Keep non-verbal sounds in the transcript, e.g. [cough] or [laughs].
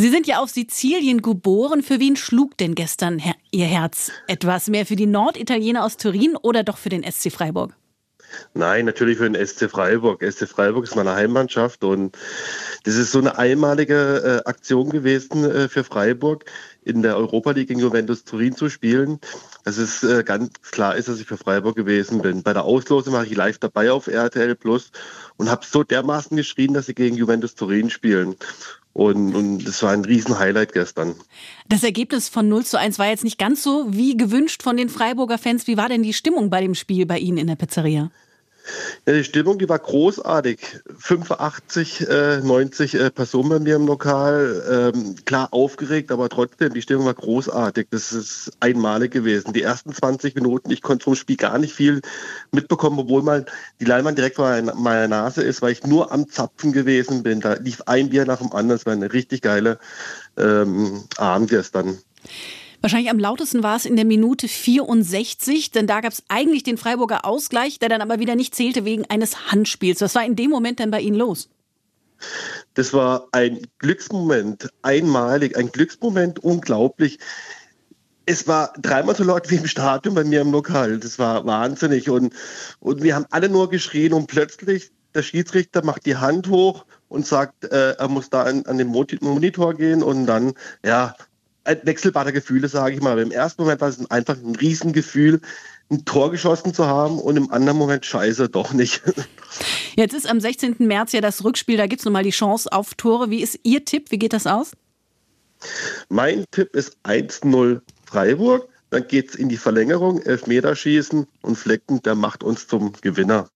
Sie sind ja auf Sizilien geboren. Für wen schlug denn gestern Ihr Herz? Etwas mehr für die Norditaliener aus Turin oder doch für den SC Freiburg? Nein, natürlich für den SC Freiburg. SC Freiburg ist meine Heimmannschaft und das ist so eine einmalige äh, Aktion gewesen äh, für Freiburg, in der Europa League gegen Juventus Turin zu spielen. Dass es äh, ganz klar ist, dass ich für Freiburg gewesen bin. Bei der Auslosung war ich live dabei auf RTL Plus und habe so dermaßen geschrien, dass sie gegen Juventus Turin spielen. Und, und das war ein Riesen-Highlight gestern. Das Ergebnis von 0 zu 1 war jetzt nicht ganz so wie gewünscht von den Freiburger Fans. Wie war denn die Stimmung bei dem Spiel bei Ihnen in der Pizzeria? Ja, die Stimmung, die war großartig. 85, äh, 90 äh, Personen bei mir im Lokal. Ähm, klar aufgeregt, aber trotzdem, die Stimmung war großartig. Das ist einmalig gewesen. Die ersten 20 Minuten, ich konnte vom Spiel gar nicht viel mitbekommen, obwohl mal die Leinwand direkt vor meiner Nase ist, weil ich nur am Zapfen gewesen bin. Da lief ein Bier nach dem anderen. Es war eine richtig geile ähm, Abend gestern. Wahrscheinlich am lautesten war es in der Minute 64, denn da gab es eigentlich den Freiburger Ausgleich, der dann aber wieder nicht zählte wegen eines Handspiels. Was war in dem Moment denn bei Ihnen los? Das war ein Glücksmoment, einmalig, ein Glücksmoment, unglaublich. Es war dreimal so laut wie im Stadion bei mir im Lokal. Das war wahnsinnig. Und, und wir haben alle nur geschrien und plötzlich der Schiedsrichter macht die Hand hoch und sagt, äh, er muss da an, an den Monitor gehen und dann, ja, wechselbare Gefühle, sage ich mal. Im ersten Moment war es einfach ein Riesengefühl, ein Tor geschossen zu haben und im anderen Moment scheiße, doch nicht. [laughs] Jetzt ist am 16. März ja das Rückspiel, da gibt es nochmal die Chance auf Tore. Wie ist Ihr Tipp? Wie geht das aus? Mein Tipp ist 1-0 Freiburg. Dann geht es in die Verlängerung, Elfmeterschießen und Flecken, der macht uns zum Gewinner.